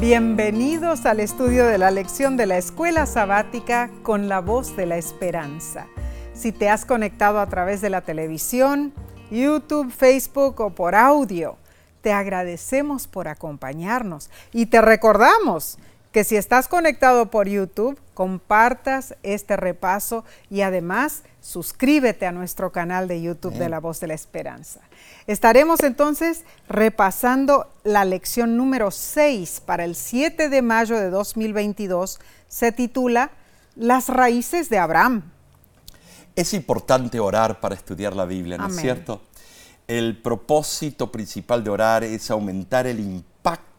Bienvenidos al estudio de la lección de la escuela sabática con la voz de la esperanza. Si te has conectado a través de la televisión, YouTube, Facebook o por audio, te agradecemos por acompañarnos y te recordamos que si estás conectado por YouTube, compartas este repaso y además suscríbete a nuestro canal de YouTube de La Voz de la Esperanza. Estaremos entonces repasando la lección número 6 para el 7 de mayo de 2022. Se titula Las raíces de Abraham. Es importante orar para estudiar la Biblia, ¿no es cierto? El propósito principal de orar es aumentar el impacto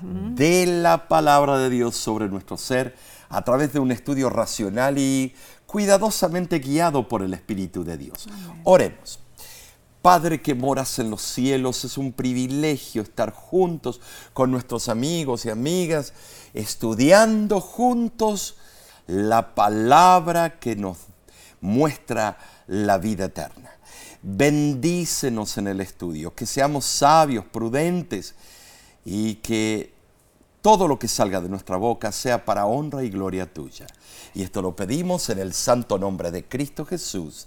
de la palabra de Dios sobre nuestro ser a través de un estudio racional y cuidadosamente guiado por el Espíritu de Dios. Oremos. Padre que moras en los cielos, es un privilegio estar juntos con nuestros amigos y amigas, estudiando juntos la palabra que nos muestra la vida eterna. Bendícenos en el estudio, que seamos sabios, prudentes, y que todo lo que salga de nuestra boca sea para honra y gloria tuya. Y esto lo pedimos en el santo nombre de Cristo Jesús.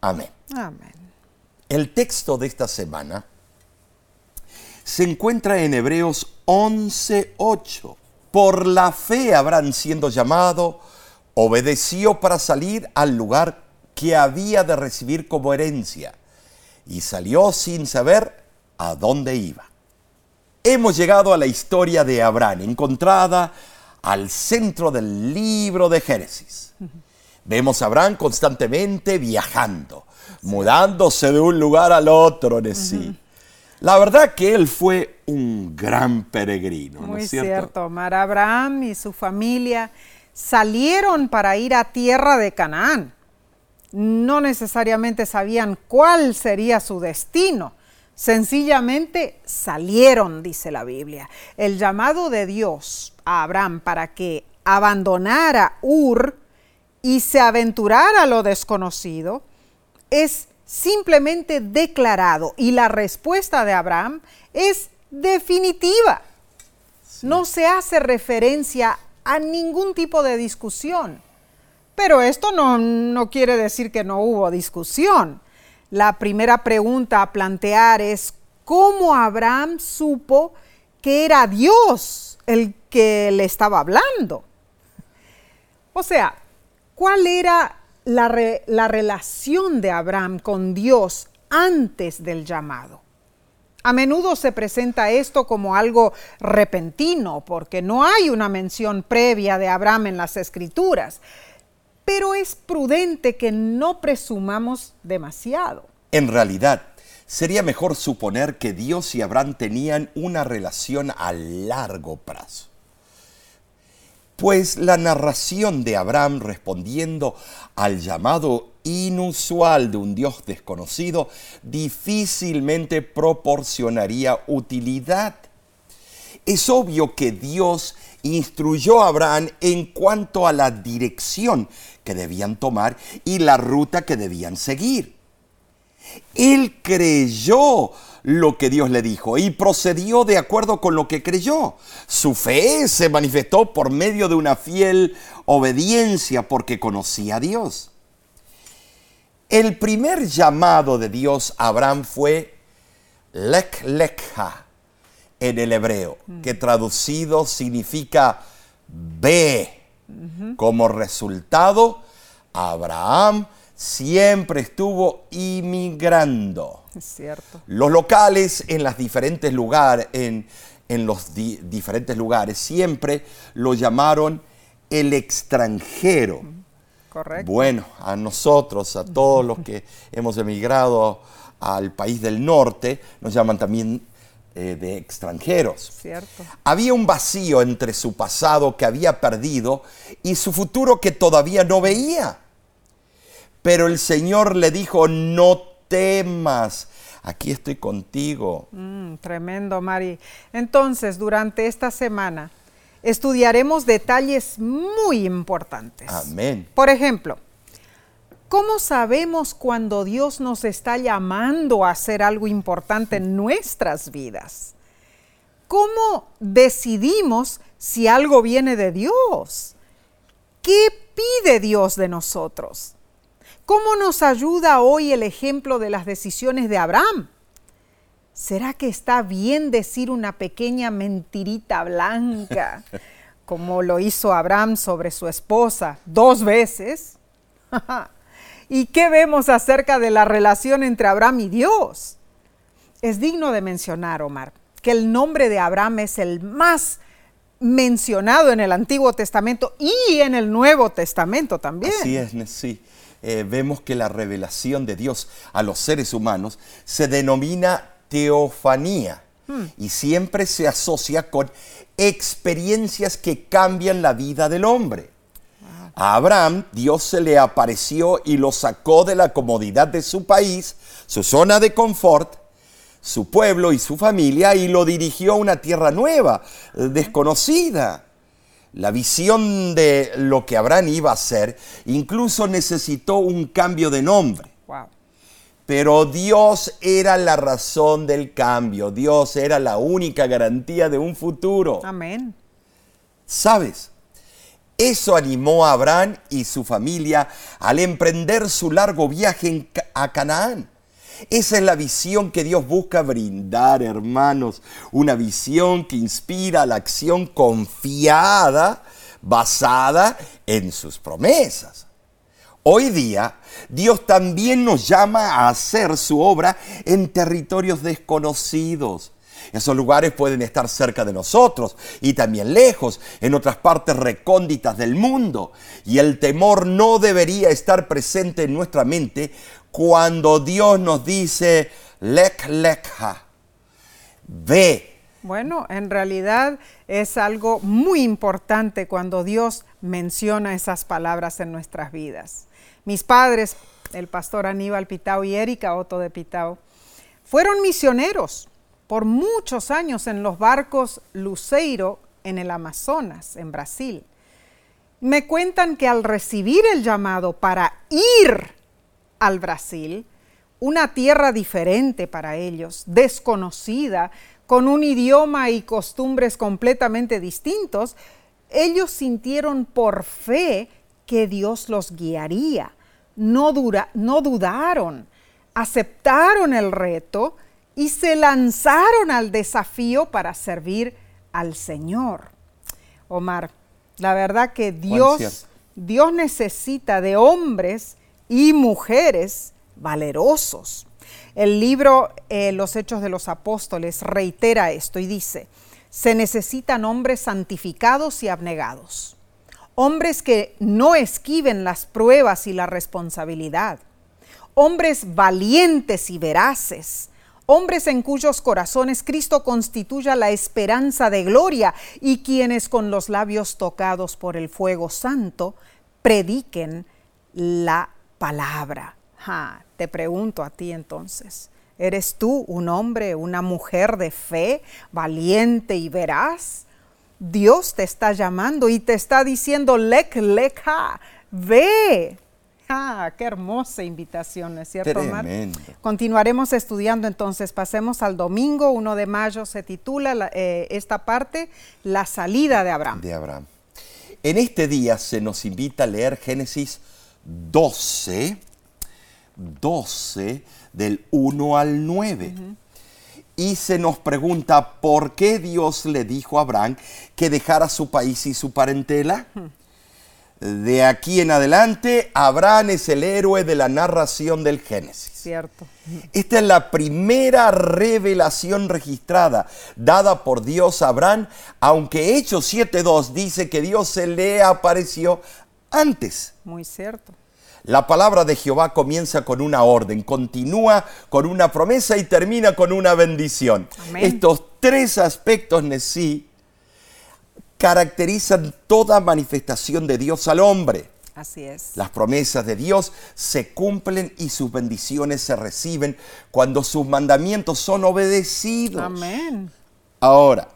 Amén. Amén. El texto de esta semana se encuentra en Hebreos 11:8. Por la fe habrán siendo llamado, obedeció para salir al lugar que había de recibir como herencia y salió sin saber a dónde iba hemos llegado a la historia de Abraham, encontrada al centro del libro de Génesis. Vemos a Abraham constantemente viajando, mudándose de un lugar al otro en sí. La verdad que él fue un gran peregrino. Muy es cierto? cierto. Mar Abraham y su familia salieron para ir a tierra de Canaán. No necesariamente sabían cuál sería su destino, Sencillamente salieron, dice la Biblia. El llamado de Dios a Abraham para que abandonara Ur y se aventurara a lo desconocido es simplemente declarado y la respuesta de Abraham es definitiva. No se hace referencia a ningún tipo de discusión. Pero esto no, no quiere decir que no hubo discusión. La primera pregunta a plantear es, ¿cómo Abraham supo que era Dios el que le estaba hablando? O sea, ¿cuál era la, la relación de Abraham con Dios antes del llamado? A menudo se presenta esto como algo repentino, porque no hay una mención previa de Abraham en las escrituras pero es prudente que no presumamos demasiado. En realidad, sería mejor suponer que Dios y Abraham tenían una relación a largo plazo. Pues la narración de Abraham respondiendo al llamado inusual de un Dios desconocido difícilmente proporcionaría utilidad. Es obvio que Dios instruyó a Abraham en cuanto a la dirección que debían tomar y la ruta que debían seguir. Él creyó lo que Dios le dijo y procedió de acuerdo con lo que creyó. Su fe se manifestó por medio de una fiel obediencia porque conocía a Dios. El primer llamado de Dios a Abraham fue Lek Lekha en el hebreo, mm. que traducido significa ve. Como resultado, Abraham siempre estuvo inmigrando. Es cierto. Los locales en los diferentes lugares, en, los diferentes lugares, siempre lo llamaron el extranjero. Correcto. Bueno, a nosotros, a todos los que hemos emigrado al país del norte, nos llaman también eh, de extranjeros. Cierto. Había un vacío entre su pasado que había perdido y su futuro que todavía no veía. Pero el Señor le dijo, no temas, aquí estoy contigo. Mm, tremendo, Mari. Entonces, durante esta semana estudiaremos detalles muy importantes. Amén. Por ejemplo, ¿Cómo sabemos cuando Dios nos está llamando a hacer algo importante en nuestras vidas? ¿cómo decidimos si algo viene de Dios? ¿Qué pide Dios de nosotros? ¿Cómo nos ayuda hoy el ejemplo de las decisiones de Abraham? ¿Será que está bien decir una pequeña mentirita blanca, como lo hizo Abraham sobre su esposa dos veces? ¿Y qué vemos acerca de la relación entre Abraham y Dios? Es digno de mencionar, Omar, que el nombre de Abraham es el más mencionado en el Antiguo Testamento y en el Nuevo Testamento también. Así es, sí. Eh, vemos que la revelación de Dios a los seres humanos se denomina teofanía hmm. y siempre se asocia con experiencias que cambian la vida del hombre. A Abraham Dios se le apareció y lo sacó de la comodidad de su país, su zona de confort, su pueblo y su familia y lo dirigió a una tierra nueva, desconocida. La visión de lo que Abraham iba a ser incluso necesitó un cambio de nombre. Pero Dios era la razón del cambio. Dios era la única garantía de un futuro. Amén. ¿Sabes? Eso animó a Abraham y su familia al emprender su largo viaje a Canaán. Esa es la visión que Dios busca brindar, hermanos. Una visión que inspira la acción confiada, basada en sus promesas. Hoy día, Dios también nos llama a hacer su obra en territorios desconocidos. Esos lugares pueden estar cerca de nosotros y también lejos, en otras partes recónditas del mundo. Y el temor no debería estar presente en nuestra mente cuando Dios nos dice, lek lekha, ve. Bueno, en realidad es algo muy importante cuando Dios menciona esas palabras en nuestras vidas. Mis padres, el pastor Aníbal Pitao y Erika Otto de Pitao, fueron misioneros por muchos años en los barcos Luceiro en el Amazonas, en Brasil. Me cuentan que al recibir el llamado para ir al Brasil, una tierra diferente para ellos, desconocida, con un idioma y costumbres completamente distintos, ellos sintieron por fe que Dios los guiaría. No, no dudaron, aceptaron el reto y se lanzaron al desafío para servir al Señor. Omar, la verdad que Dios, Dios necesita de hombres y mujeres valerosos. El libro eh, Los Hechos de los Apóstoles reitera esto y dice, se necesitan hombres santificados y abnegados, hombres que no esquiven las pruebas y la responsabilidad, hombres valientes y veraces, hombres en cuyos corazones Cristo constituya la esperanza de gloria y quienes con los labios tocados por el fuego santo prediquen la palabra. te pregunto a ti entonces, ¿eres tú un hombre, una mujer de fe, valiente y veraz? Dios te está llamando y te está diciendo, lek, leja, ve. Ah, qué hermosa invitación, ¿es cierto, Tremendo. Continuaremos estudiando entonces. Pasemos al domingo 1 de mayo. Se titula eh, esta parte La salida de Abraham. De Abraham. En este día se nos invita a leer Génesis 12, 12 del 1 al 9. Y se nos pregunta por qué Dios le dijo a Abraham que dejara su país y su parentela. De aquí en adelante, Abraham es el héroe de la narración del Génesis. Cierto. Esta es la primera revelación registrada dada por Dios a Abraham, aunque Hechos 7.2 dice que Dios se le apareció antes. Muy cierto. La palabra de Jehová comienza con una orden, continúa con una promesa y termina con una bendición. Estos tres aspectos en sí caracterizan toda manifestación de Dios al hombre. Así es. Las promesas de Dios se cumplen y sus bendiciones se reciben cuando sus mandamientos son obedecidos. Amén. Ahora,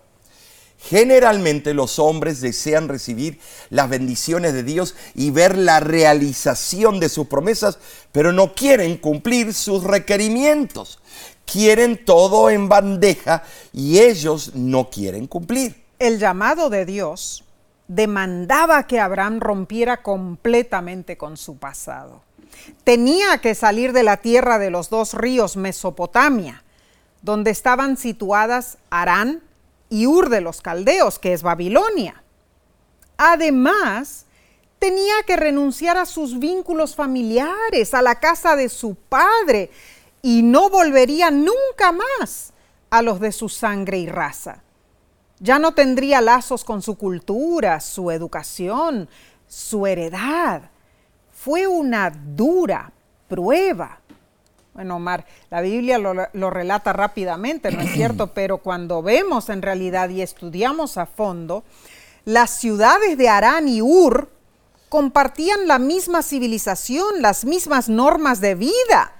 Generalmente los hombres desean recibir las bendiciones de Dios y ver la realización de sus promesas, pero no quieren cumplir sus requerimientos. Quieren todo en bandeja y ellos no quieren cumplir. El llamado de Dios demandaba que Abraham rompiera completamente con su pasado. Tenía que salir de la tierra de los dos ríos Mesopotamia, donde estaban situadas Arán y Ur de los Caldeos, que es Babilonia. Además, tenía que renunciar a sus vínculos familiares, a la casa de su padre, y no volvería nunca más a los de su sangre y raza. Ya no tendría lazos con su cultura, su educación, su heredad. Fue una dura prueba bueno, Omar, la Biblia lo, relata rápidamente, ¿no es cierto? Pero cuando vemos en realidad y estudiamos a fondo, las ciudades de Arán y Ur compartían la misma civilización, las mismas normas de vida.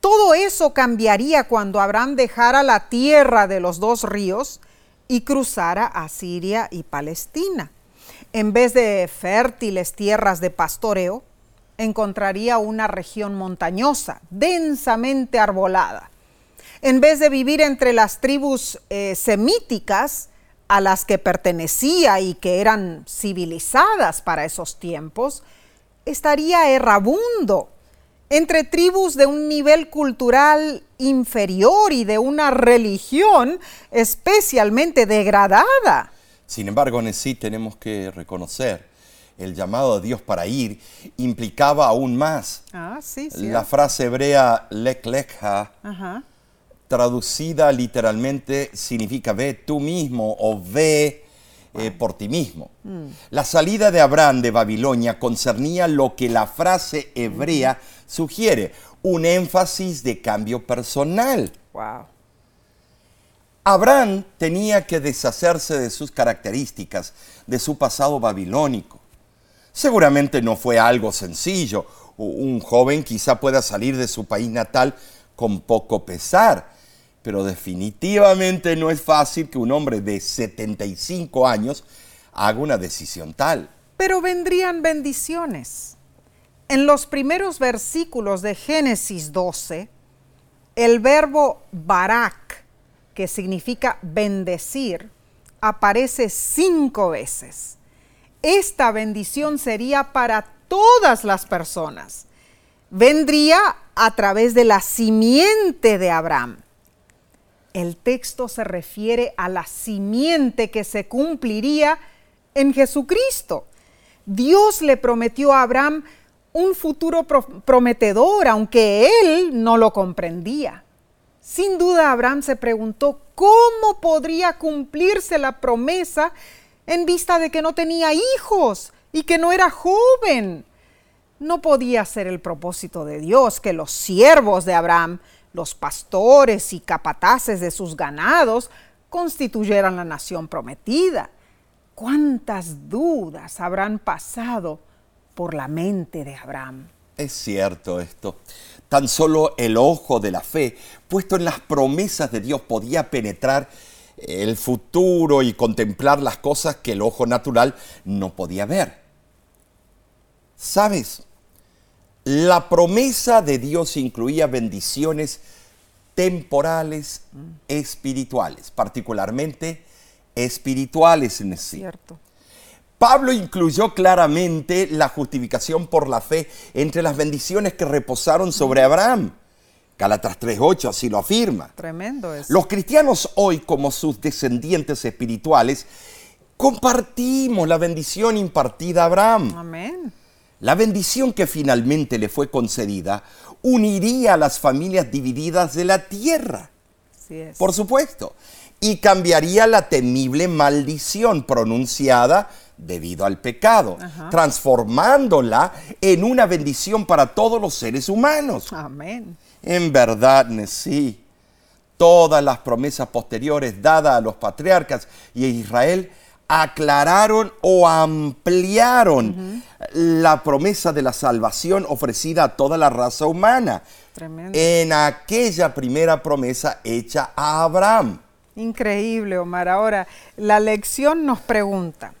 Todo eso cambiaría cuando Abraham dejara la tierra de los dos ríos y cruzara a Siria y Palestina. En vez de fértiles tierras de pastoreo, encontraría una región montañosa, densamente arbolada. En vez de vivir entre las tribus eh, semíticas a las que pertenecía y que eran civilizadas para esos tiempos, estaría errabundo entre tribus de un nivel cultural inferior y de una religión especialmente degradada. Sin embargo, en sí tenemos que reconocer el llamado de Dios para ir, implicaba aún más. Ah, sí, La frase hebrea lek lekha, traducida literalmente, significa ve tú mismo o ve eh, por ti mismo. Mm. La salida de Abraham de Babilonia concernía lo que la frase hebrea sugiere, un énfasis de cambio personal. Wow. Abraham tenía que deshacerse de sus características, de su pasado babilónico. Seguramente no fue algo sencillo. Un joven quizá pueda salir de su país natal con poco pesar, pero definitivamente no es fácil que un hombre de 75 años haga una decisión tal. Pero vendrían bendiciones. En los primeros versículos de Génesis 12, el verbo barak, que significa bendecir, aparece cinco veces esta bendición sería para todas las personas. Vendría a través de la simiente de Abraham. El texto se refiere a la simiente que se cumpliría en Jesucristo. Dios le prometió a Abraham un futuro prometedor, aunque él no lo comprendía. Sin duda Abraham se preguntó cómo podría cumplirse la promesa en vista de que no tenía hijos y que no era joven. No podía ser el propósito de Dios que los siervos de Abraham, los pastores y capataces de sus ganados, constituyeran la nación prometida. ¿Cuántas dudas habrán pasado por la mente de Abraham? Es cierto esto. Tan solo el ojo de la fe, puesto en las promesas de Dios, podía penetrar el futuro y contemplar las cosas que el ojo natural no podía ver. ¿Sabes? La promesa de Dios incluía bendiciones temporales espirituales, particularmente espirituales en sí. Cierto. Pablo incluyó claramente la justificación por la fe entre las bendiciones que reposaron sobre Abraham Gálatas 3.8 así lo afirma. Tremendo eso. Los cristianos hoy, como sus descendientes espirituales, compartimos la bendición impartida a Abraham. Amén. La bendición que finalmente le fue concedida uniría a las familias divididas de la tierra. Así es. Por supuesto. Y cambiaría la temible maldición pronunciada debido al pecado, transformándola en una bendición para todos los seres humanos. Amén. En verdad, sí, todas las promesas posteriores dadas a los patriarcas y a Israel aclararon o ampliaron la promesa de la salvación ofrecida a toda la raza humana Tremendo. en aquella primera promesa hecha a Abraham. Increíble, Omar. Ahora, la lección nos pregunta,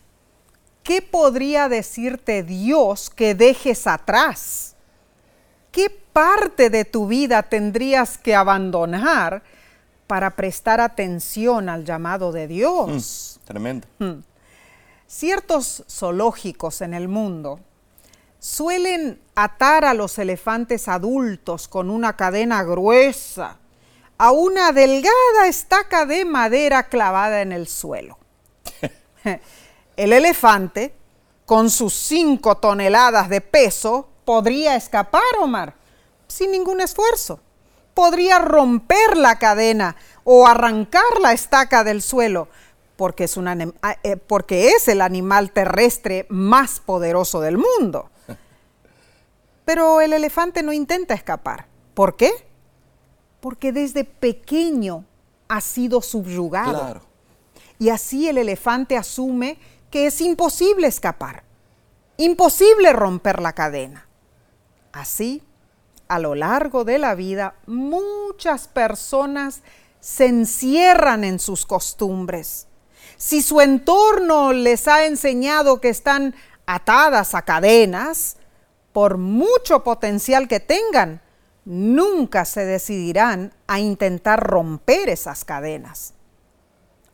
¿qué podría decirte Dios que dejes atrás? ¿Qué parte de tu vida tendrías que abandonar para prestar atención al llamado de Dios? Mm, tremendo. Hmm. Ciertos zoológicos en el mundo suelen atar a los elefantes adultos con una cadena gruesa a una delgada estaca de madera clavada en el suelo. El elefante, con sus cinco toneladas de peso, podría escapar, Omar, sin ningún esfuerzo. Podría romper la cadena o arrancar la estaca del suelo, porque es, ah, eh, porque es el animal terrestre más poderoso del mundo. Pero el elefante no intenta escapar. ¿Por qué? Porque desde pequeño ha sido subyugado. Y así el elefante asume que es imposible escapar, imposible romper la cadena. Así, a lo largo de la vida, muchas personas se encierran en sus costumbres. Si su entorno les ha enseñado que están atadas a cadenas, por mucho potencial que tengan, nunca se decidirán a intentar romper esas cadenas.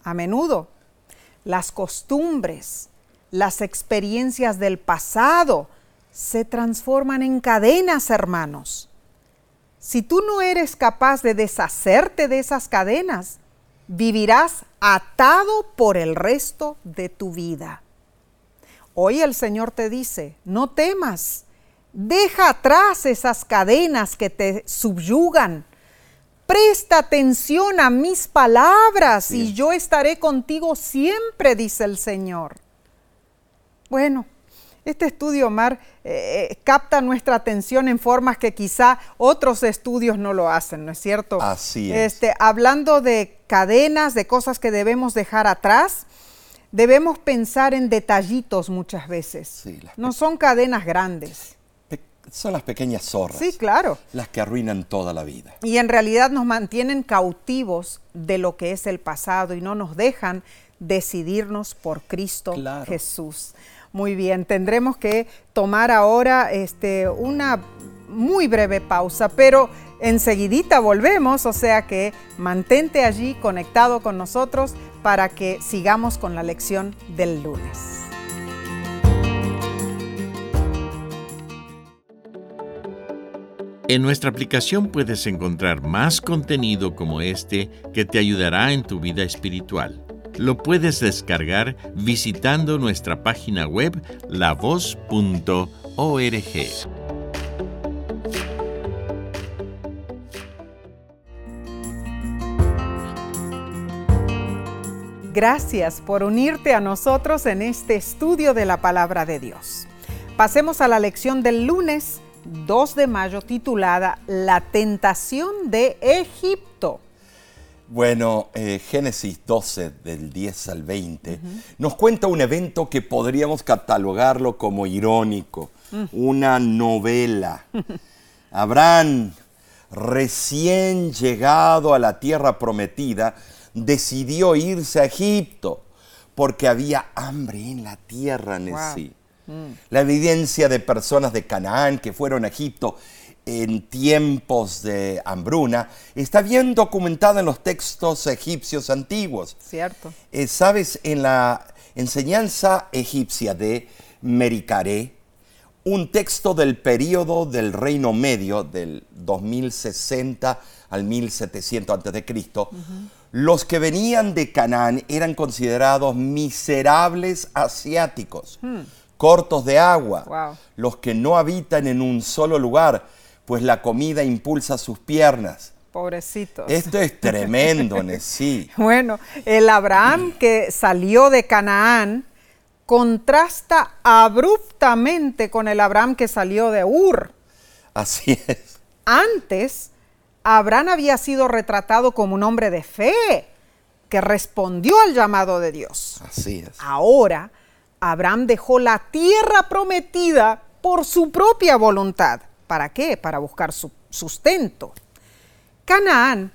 A menudo, las costumbres, las experiencias del pasado se transforman en cadenas, hermanos. Si tú no eres capaz de deshacerte de esas cadenas, vivirás atado por el resto de tu vida. Hoy el Señor te dice, no temas, Deja atrás esas cadenas que te subyugan. Presta atención a mis palabras y yo estaré contigo siempre, dice el Señor. Bueno, este estudio, Omar, eh, eh, capta nuestra atención en formas que quizá otros estudios no lo hacen, ¿no es cierto? Así es. Este, hablando de cadenas, de cosas que debemos dejar atrás, debemos pensar en detallitos muchas veces. no son cadenas grandes son las pequeñas zorras. Sí, claro. Las que arruinan toda la vida. Y en realidad nos mantienen cautivos de lo que es el pasado y no nos dejan decidirnos por Cristo Jesús. Muy bien, tendremos que tomar ahora este, una muy breve pausa, pero enseguidita volvemos, o sea que mantente allí conectado con nosotros para que sigamos con la lección del lunes. En nuestra aplicación puedes encontrar más contenido como este que te ayudará en tu vida espiritual. Lo puedes descargar visitando nuestra página web lavoz.org. Gracias por unirte a nosotros en este estudio de la palabra de Dios. Pasemos a la lección del lunes 2 de mayo titulada La tentación de Egipto. Bueno, eh, Génesis 12 del 10 al 20 nos cuenta un evento que podríamos catalogarlo como irónico, mm. una novela. Abraham, recién llegado a la tierra prometida, decidió irse a Egipto porque había hambre en la tierra, en sí. La evidencia de personas de Canaán que fueron a Egipto en tiempos de hambruna está bien documentada en los textos egipcios antiguos. Cierto. Eh, Sabes, en la enseñanza egipcia de Mericare, un texto del periodo del Reino Medio, del 2060 al 1700 a.C., los que venían de Canaán eran considerados miserables asiáticos. Hmm cortos de agua, los que no habitan en un solo lugar, pues la comida impulsa sus piernas. Pobrecitos. Esto es tremendo, sí. Bueno, el Abraham que salió de Canaán contrasta abruptamente con el Abraham que salió de Ur. Así es. Antes, Abraham había sido retratado como un hombre de fe que respondió al llamado de Dios. Así es. Ahora, Abraham dejó la tierra prometida por su propia voluntad. ¿Para qué? Para buscar su sustento. Canaán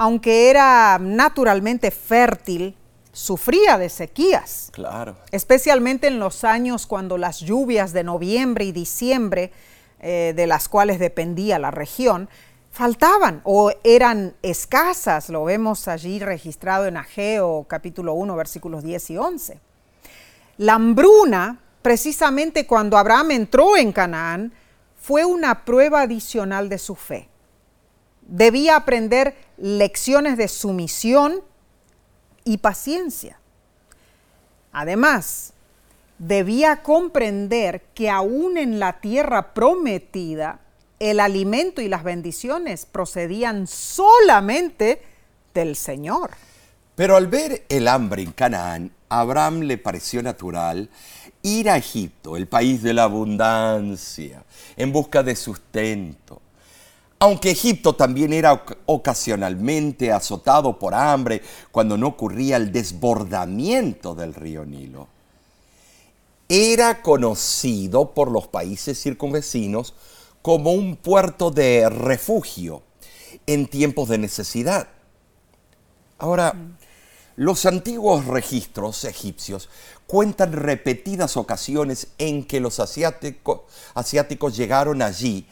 aunque era naturalmente fértil, sufría de sequías. Claro. Especialmente en los años cuando las lluvias de noviembre y diciembre, eh, de las cuales dependía la región, faltaban o eran escasas. Lo vemos allí registrado en Ageo capítulo 1 versículos 10 y 11. La hambruna, precisamente cuando Abraham entró en Canaán, fue una prueba adicional de su fe debía aprender lecciones de sumisión y paciencia. Además, debía comprender que aún en la tierra prometida, el alimento y las bendiciones procedían solamente del Señor. Pero al ver el hambre en Canaán, a Abraham le pareció natural ir a Egipto, el país de la abundancia, en busca de sustento. Aunque Egipto también era ocasionalmente azotado por hambre cuando no ocurría el desbordamiento del río Nilo, era conocido por los países circunvecinos como un puerto de refugio en tiempos de necesidad. Ahora, los antiguos registros egipcios cuentan repetidas ocasiones en que los asiáticos llegaron allí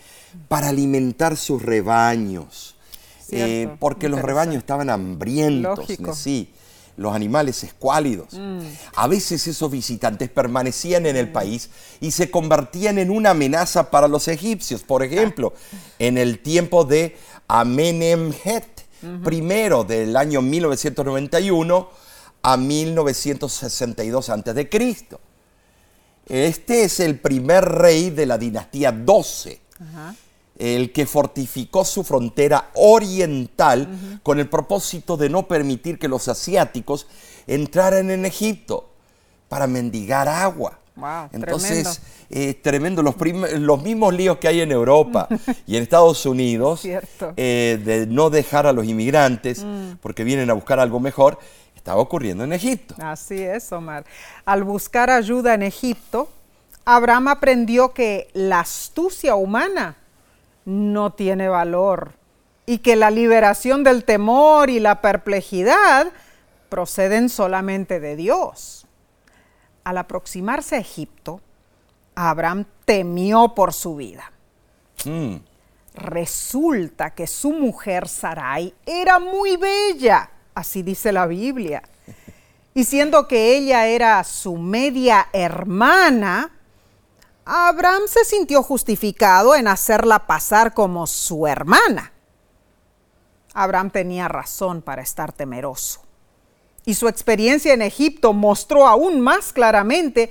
para alimentar sus rebaños. Eh, porque los rebaños estaban hambrientos, sí, los animales escuálidos. Mm. A veces esos visitantes permanecían en el mm. país y se convertían en una amenaza para los egipcios. Por ejemplo, en el tiempo de Amenemhet, primero del año 1991 a 1962 a.C. Este es el primer rey de la dinastía 12 el que fortificó su frontera oriental con el propósito de no permitir que los asiáticos entraran en Egipto para mendigar agua. Entonces, tremendo. Los, los, mismos líos que hay en Europa y en Estados Unidos eh, de no dejar a los inmigrantes mm. porque vienen a buscar algo mejor, estaba ocurriendo en Egipto. Así es, Omar. Al buscar ayuda en Egipto, Abraham aprendió que la astucia humana no tiene valor y que la liberación del temor y la perplejidad proceden solamente de Dios. Al aproximarse a Egipto, Abraham temió por su vida. Mm. Resulta que su mujer Sarai era muy bella, así dice la Biblia. Y siendo que ella era su media hermana, Abraham se sintió justificado en hacerla pasar como su hermana. Abraham tenía razón para estar temeroso. Y su experiencia en Egipto mostró aún más claramente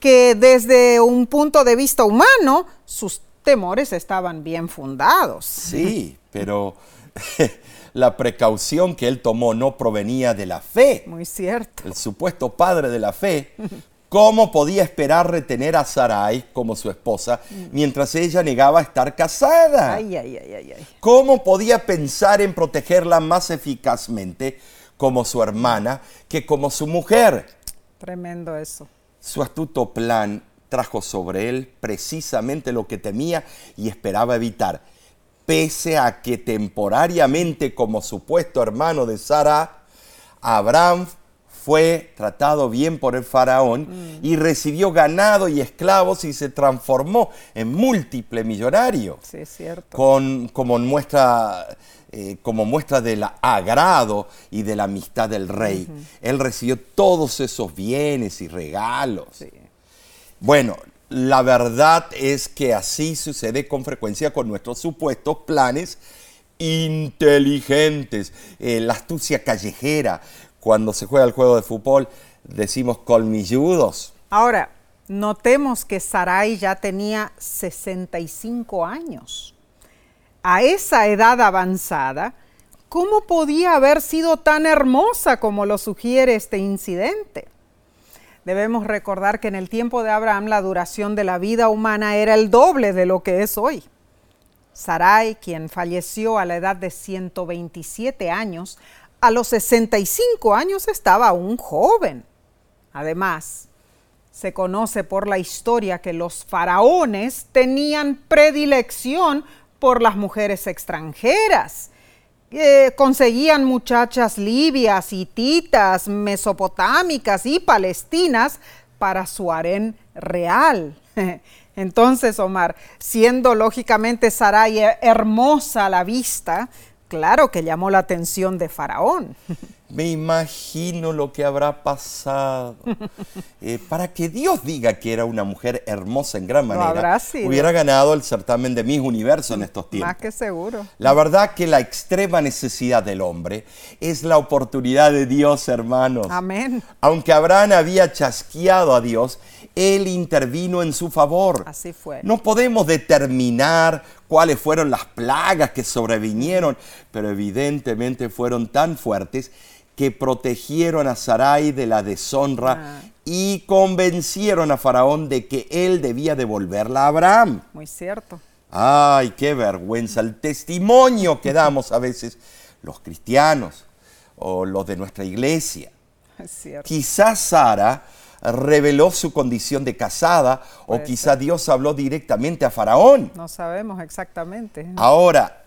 que desde un punto de vista humano sus temores estaban bien fundados. Sí, pero la precaución que él tomó no provenía de la fe. Muy cierto. El supuesto padre de la fe ¿Cómo podía esperar retener a Sarai como su esposa mientras ella negaba estar casada? Ay, ay, ay, ¿Cómo podía pensar en protegerla más eficazmente como su hermana que como su mujer? Tremendo eso. Su astuto plan trajo sobre él precisamente lo que temía y esperaba evitar. Pese a que temporariamente como supuesto hermano de Sara, Abraham fue tratado bien por el faraón mm. y recibió ganado y esclavos y se transformó en múltiple millonario. Sí, es cierto. Con, como, muestra, eh, como muestra del agrado y de la amistad del rey. Él recibió todos esos bienes y regalos. Bueno, la verdad es que así sucede con frecuencia con nuestros supuestos planes inteligentes, eh, la astucia callejera, cuando se juega el juego de fútbol decimos colmilludos. Ahora, notemos que Sarai ya tenía 65 años. A esa edad avanzada, ¿cómo podía haber sido tan hermosa como lo sugiere este incidente? Debemos recordar que en el tiempo de Abraham la duración de la vida humana era el doble de lo que es hoy. Sarai, quien falleció a la edad de 127 años, a los 65 años estaba un joven. Además, se conoce por la historia que los faraones tenían predilección por las mujeres extranjeras conseguían muchachas libias, hititas, mesopotámicas y palestinas para su harén real. Entonces, Omar, siendo lógicamente Sarai hermosa a la vista, claro que llamó la atención de Faraón. Me imagino lo que habrá pasado. Eh, para que Dios diga que era una mujer hermosa en gran manera, hubiera ganado el certamen de Miss Universo en estos tiempos. Más que seguro. La verdad que la extrema necesidad del hombre es la oportunidad de Dios, hermanos. Amén. Aunque Abraham había chasqueado a Dios, él intervino en su favor. Así fue. No podemos determinar cuáles fueron las plagas que sobrevinieron, pero evidentemente fueron tan fuertes que protegieron a Sarai de la deshonra ah. y convencieron a Faraón de que él debía devolverla a Abraham. Muy cierto. Ay, qué vergüenza el testimonio que damos a veces los cristianos o los de nuestra iglesia. Es cierto. Quizás Sara reveló su condición de casada o quizá Dios habló directamente a Faraón. No sabemos exactamente. Ahora,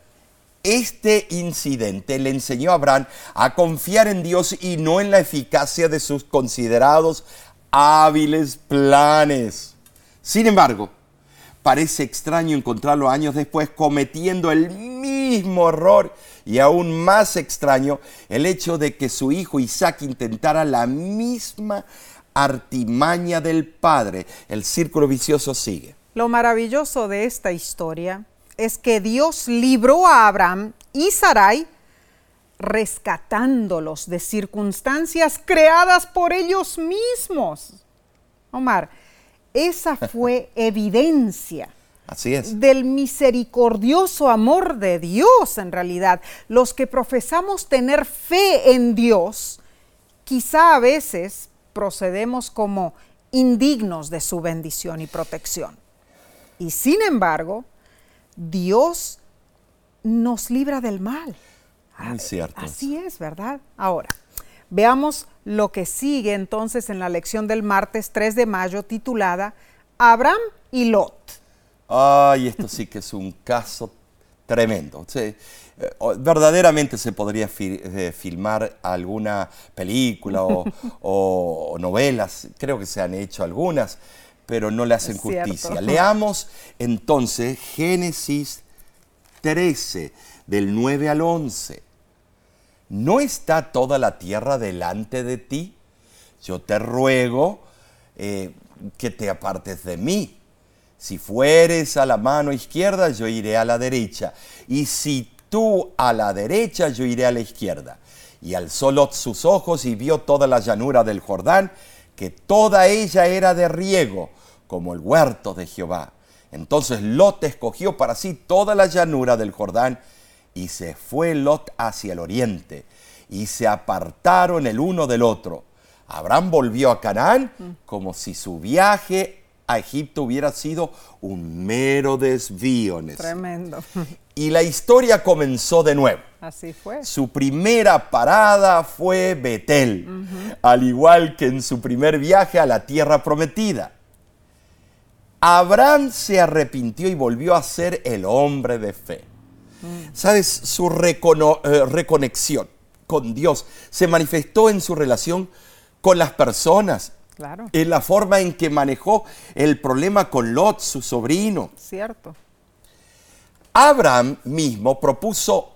este incidente le enseñó a Abraham a confiar en Dios y no en la eficacia de sus considerados hábiles planes. Sin embargo, parece extraño encontrarlo años después cometiendo el mismo error y aún más extraño el hecho de que su hijo Isaac intentara la misma artimaña del padre. El círculo vicioso sigue. Lo maravilloso de esta historia es que Dios libró a Abraham y Sarai rescatándolos de circunstancias creadas por ellos mismos. Omar, esa fue evidencia. Así es. Del misericordioso amor de Dios en realidad. Los que profesamos tener fe en Dios, quizá a veces procedemos como indignos de su bendición y protección. Y sin embargo, Dios nos libra del mal. Muy cierto. Así es, ¿verdad? Ahora, veamos lo que sigue entonces en la lección del martes 3 de mayo titulada Abraham y Lot. Ay, esto sí que es un caso tremendo. Eh, verdaderamente se podría eh, filmar alguna película o novelas, creo que se han hecho algunas, pero no le hacen justicia. Leamos entonces Génesis 13, del 9 al 11. ¿No está toda la tierra delante de ti? Yo te ruego eh, que te apartes de mí. Si fueres a la mano izquierda, yo iré a la derecha. Y si tú a la derecha, yo iré a la izquierda. Y alzó Lot sus ojos y vio toda la llanura del Jordán, que toda ella era de riego como el huerto de Jehová. Entonces Lot escogió para sí toda la llanura del Jordán y se fue Lot hacia el oriente y se apartaron el uno del otro. Abraham volvió a Canaán como si su viaje a Egipto hubiera sido un mero desvío. Tremendo. Y la historia comenzó de nuevo. Así fue. Su primera parada fue Betel, al igual que en su primer viaje a la tierra prometida. Abraham se arrepintió y volvió a ser el hombre de fe. ¿Sabes? Su eh, reconexión con Dios se manifestó en su relación con las personas. Claro. En la forma en que manejó el problema con Lot, su sobrino. Cierto. Abraham mismo propuso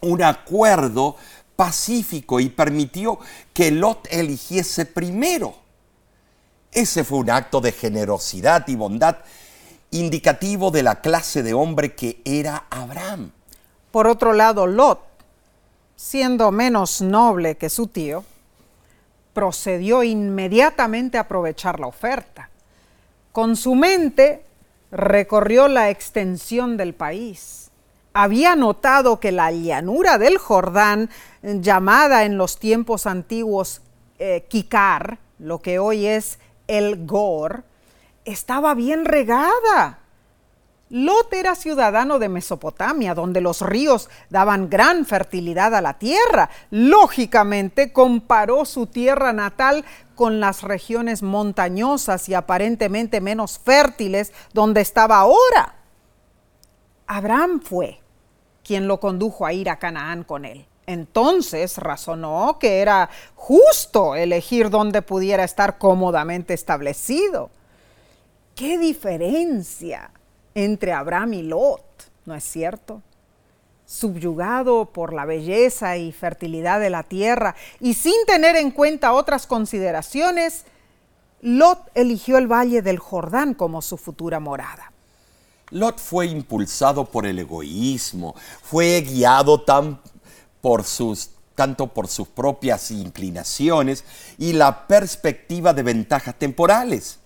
un acuerdo pacífico y permitió que Lot eligiese primero. Ese fue un acto de generosidad y bondad indicativo de la clase de hombre que era Abraham. Por otro lado, Lot, siendo menos noble que su tío, procedió inmediatamente a aprovechar la oferta. Con su mente recorrió la extensión del país. Había notado que la llanura del Jordán, llamada en los tiempos antiguos eh, Kikar, lo que hoy es el Gor, estaba bien regada. Lot era ciudadano de Mesopotamia, donde los ríos daban gran fertilidad a la tierra. Lógicamente comparó su tierra natal con las regiones montañosas y aparentemente menos fértiles donde estaba ahora. Abraham fue quien lo condujo a ir a Canaán con él. Entonces razonó que era justo elegir donde pudiera estar cómodamente establecido. ¿Qué diferencia entre Abraham y Lot? ¿No es cierto? Subyugado por la belleza y fertilidad de la tierra y sin tener en cuenta otras consideraciones, Lot eligió el valle del Jordán como su futura morada. Lot fue impulsado por el egoísmo, fue guiado tanto por sus propias inclinaciones y la perspectiva de ventajas temporales.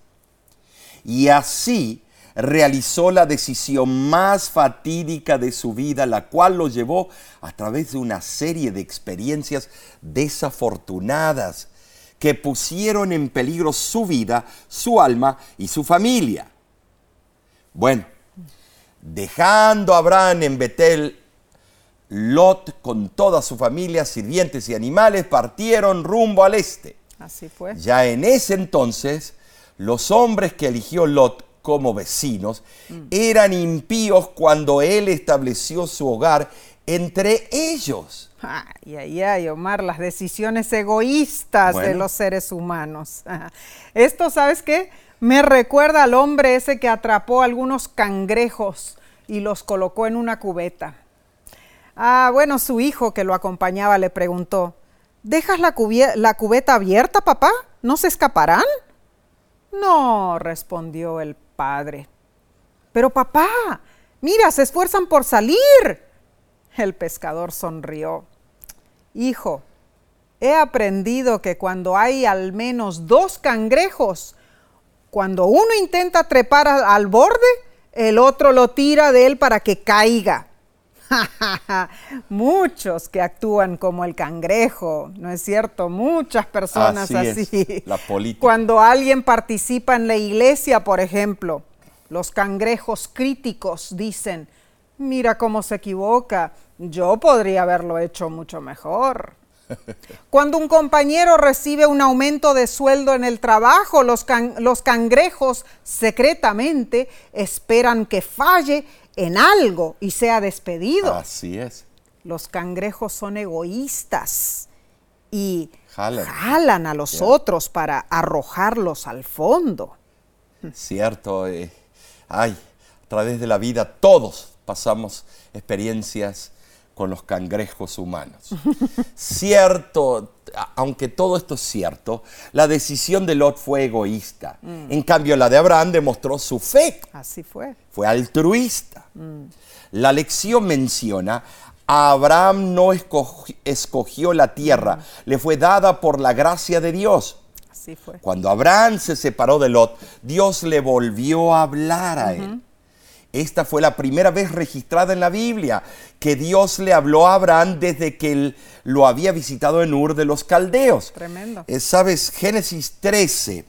Y así realizó la decisión más fatídica de su vida, la cual lo llevó a través de una serie de experiencias desafortunadas que pusieron en peligro su vida, su alma y su familia. Bueno, dejando a Abraham en Betel, Lot con toda su familia, sirvientes y animales partieron rumbo al este. Así fue. Ya en ese entonces, los hombres que eligió Lot como vecinos mm. eran impíos cuando él estableció su hogar entre ellos. Ay, ay, ay, Omar, las decisiones egoístas de los seres humanos. Esto, ¿sabes qué? Me recuerda al hombre ese que atrapó algunos cangrejos y los colocó en una cubeta. Ah, bueno, su hijo que lo acompañaba le preguntó, ¿dejas la, la cubeta abierta, papá? ¿No se escaparán? No, respondió el padre. Pero papá, mira, se esfuerzan por salir. El pescador sonrió. Hijo, he aprendido que cuando hay al menos dos cangrejos, cuando uno intenta trepar al, borde, el otro lo tira de él para que caiga. Muchos que actúan como el cangrejo, ¿no es cierto? Muchas personas así. la política. Cuando alguien participa en la iglesia, por ejemplo, los cangrejos críticos dicen, mira cómo se equivoca, yo podría haberlo hecho mucho mejor. Cuando un compañero recibe un aumento de sueldo en el trabajo, los, los, cangrejos secretamente esperan que falle en algo y sea despedido. Así es. Los cangrejos son egoístas y jalan, a los otros para arrojarlos al fondo. Cierto. Eh, ay, a través de la vida todos pasamos experiencias con los cangrejos humanos. cierto, aunque todo esto es cierto, la decisión de Lot fue egoísta. Mm. En cambio, la de Abraham demostró su fe. Así fue. Fue altruista. Mm. La lección menciona, Abraham no escogió, la tierra, mm. le fue dada por la gracia de Dios. Así fue. Cuando Abraham se separó de Lot, Dios le volvió a hablar a él. Esta fue la primera vez registrada en la Biblia que Dios le habló a Abraham desde que él lo había visitado en Ur de los Caldeos. Tremendo. Eh, Sabes, Génesis 13,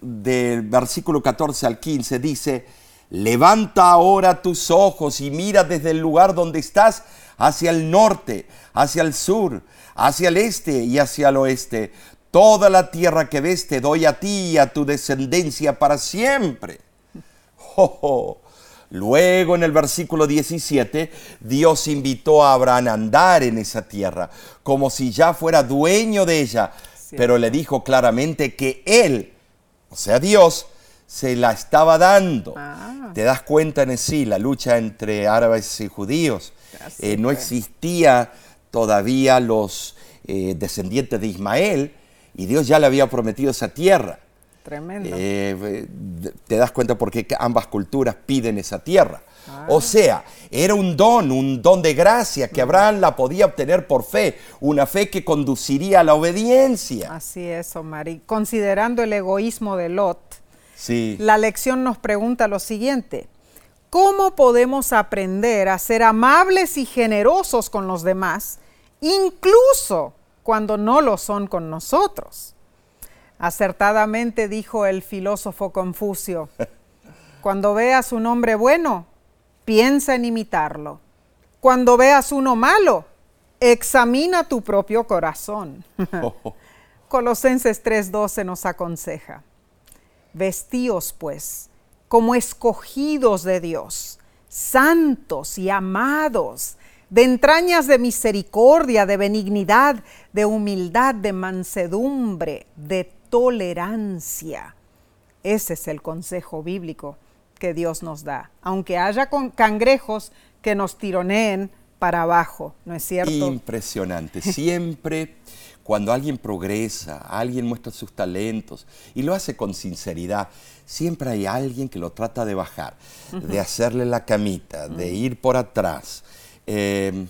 del versículo 14 al 15, dice, levanta ahora tus ojos y mira desde el lugar donde estás hacia el norte, hacia el sur, hacia el este y hacia el oeste. Toda la tierra que ves te doy a ti y a tu descendencia para siempre. Oh, oh. Luego en el versículo 17, Dios invitó a Abraham a andar en esa tierra, como si ya fuera dueño de ella, pero le dijo claramente que él, o sea Dios, se la estaba dando. Ah. Te das cuenta en sí, la lucha entre árabes y judíos. Eh, no existía todavía los eh, descendientes de Ismael y Dios ya le había prometido esa tierra. Tremendo. Eh, te das cuenta porque ambas culturas piden esa tierra. O ah. sea, era un don, un don de gracia que Abraham la podía obtener por fe, una fe que conduciría a la obediencia. Así es, Omar. Y considerando el egoísmo de Lot, sí. la lección nos pregunta lo siguiente. ¿Cómo podemos aprender a ser amables y generosos con los demás, incluso cuando no lo son con nosotros? Acertadamente dijo el filósofo Confucio, cuando veas un hombre bueno, piensa en imitarlo. Cuando veas uno malo, examina tu propio corazón. Colosenses 3:12 nos aconseja, vestíos pues como escogidos de Dios, santos y amados, de entrañas de misericordia, de benignidad, de humildad, de mansedumbre, de tolerancia. Ese es el consejo bíblico que Dios nos da, aunque haya cangrejos que nos tironeen para abajo, ¿no es cierto? Impresionante. Siempre cuando alguien progresa, alguien muestra sus talentos y lo hace con sinceridad, siempre hay alguien que lo trata de bajar, de hacerle la camita, de ir por atrás. Em,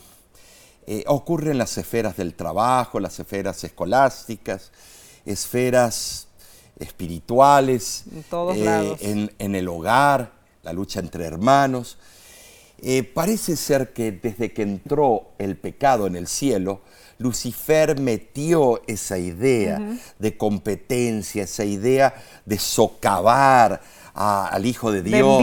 eh, ocurre en las esferas del trabajo, las esferas escolásticas, esferas espirituales, en, en, el hogar, la lucha entre hermanos. Eh, parece ser que desde que entró el pecado en el cielo, Lucifer metió esa idea de competencia, esa idea de socavar al Hijo de Dios.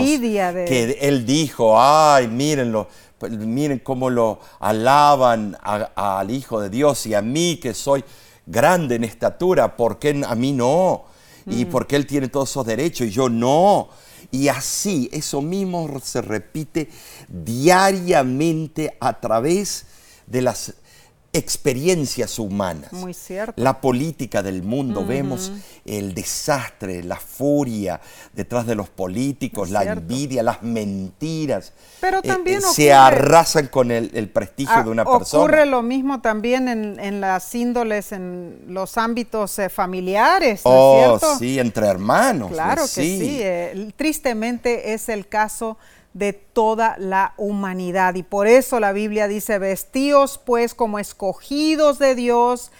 Que él dijo, ay, mírenlo, miren cómo lo alaban al Hijo de Dios y a mí que soy grande en estatura, ¿por qué a mí no? Y mm. porque él tiene todos esos derechos y yo no. Y así, eso mismo se repite diariamente a través de las experiencias humanas. Muy cierto. La política del mundo, vemos el desastre, la furia detrás de los políticos, la envidia, las mentiras. Pero eh, también eh, se arrasan con el, prestigio de una ah, persona. Ocurre lo mismo también en, las índoles, en los ámbitos eh, familiares. ¿no oh, es cierto? sí, entre hermanos. Claro que sí. tristemente es el caso de toda la humanidad. Y por eso la Biblia dice, vestíos pues como escogidos de Dios,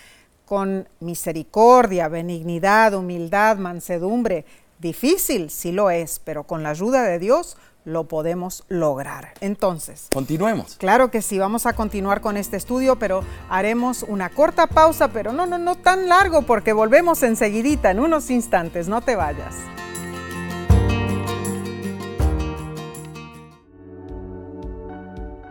con misericordia, benignidad, humildad, mansedumbre. Difícil, sí lo es, pero con la ayuda de Dios lo podemos lograr. Entonces, continuemos. Claro que sí, vamos a continuar con este estudio, pero haremos una corta pausa, pero no, no, no tan largo, porque volvemos enseguidita, en unos instantes, no te vayas.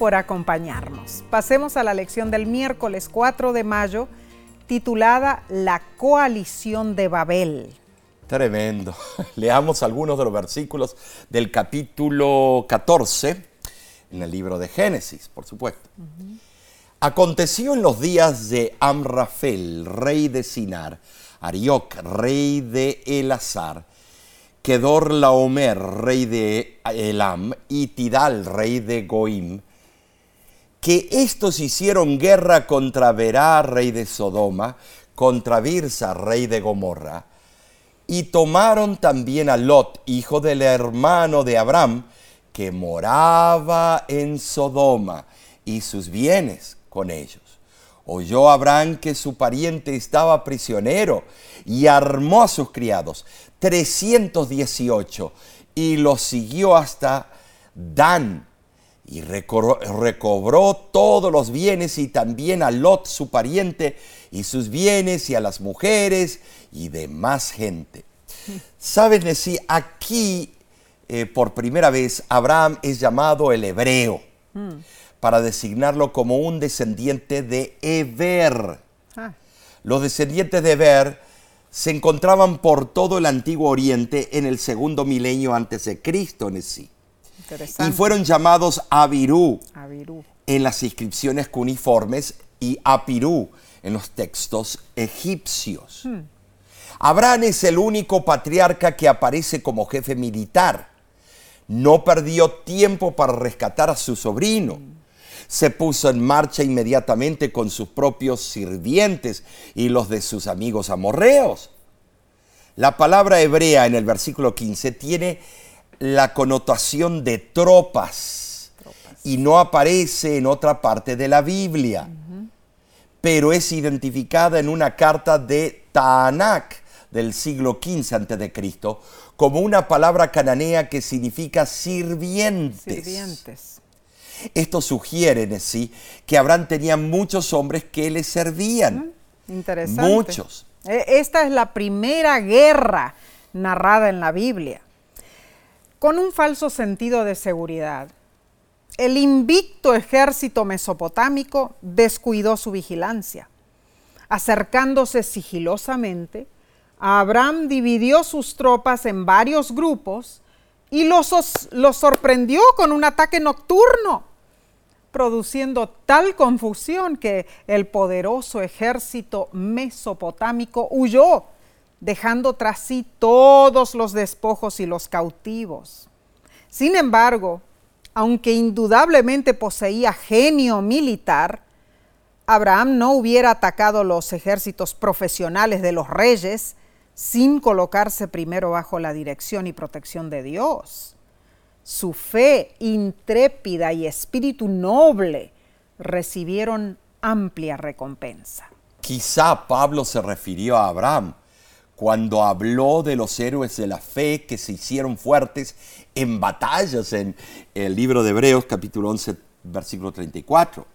por acompañarnos. Pasemos a la lección del miércoles 4 de mayo titulada La coalición de Babel. Tremendo. Leamos algunos de los versículos del capítulo 14 en el libro de Génesis, por supuesto. Aconteció en los días de Amrafel, rey de Sinar, Arioc, rey de Elazar, Kedor Laomer, rey de Elam, y Tidal, rey de Goim, que estos hicieron guerra contra Berá, rey de Sodoma, contra Birsa, rey de Gomorra, y tomaron también a Lot, hijo del hermano de Abraham, que moraba en Sodoma, y sus bienes con ellos. Oyó Abraham que su pariente estaba prisionero y armó a sus criados, 318, y los siguió hasta Dan, y recobró, todos los bienes y también a Lot su pariente y sus bienes y a las mujeres y demás gente. Saben decir, aquí eh, por primera vez Abraham es llamado el hebreo para designarlo como un descendiente de Eber. Ah. Los descendientes de Eber se encontraban por todo el antiguo oriente en el segundo milenio antes de Cristo en sí. Y fueron llamados Abirú, en las inscripciones cuneiformes y Apirú en los textos egipcios. Hmm. Abraham es el único patriarca que aparece como jefe militar. No perdió tiempo para rescatar a su sobrino. Hmm. Se puso en marcha inmediatamente con sus propios sirvientes y los de sus amigos amorreos. La palabra hebrea en el versículo 15 tiene la connotación de tropas, y no aparece en otra parte de la Biblia, pero es identificada en una carta de Tanakh del siglo XV a.C. como una palabra cananea que significa sirvientes. Esto sugiere, sí, que Abraham tenía muchos hombres que le servían. Mm, interesante. Muchos. E, esta es la primera guerra narrada en la Biblia. Con un falso sentido de seguridad, el invicto ejército mesopotámico descuidó su vigilancia. Acercándose sigilosamente, Abraham dividió sus tropas en varios grupos y los, los sorprendió con un ataque nocturno, produciendo tal confusión que el poderoso ejército mesopotámico huyó, dejando tras sí todos los despojos y los cautivos. Sin embargo, aunque indudablemente poseía genio militar, Abraham no hubiera atacado los ejércitos profesionales de los reyes sin colocarse primero bajo la dirección y protección de Dios. Su fe intrépida y espíritu noble recibieron amplia recompensa. Quizá Pablo se refirió a Abraham cuando habló de los héroes de la fe que se hicieron fuertes en batallas en el libro de Hebreos capítulo 11 versículo 34.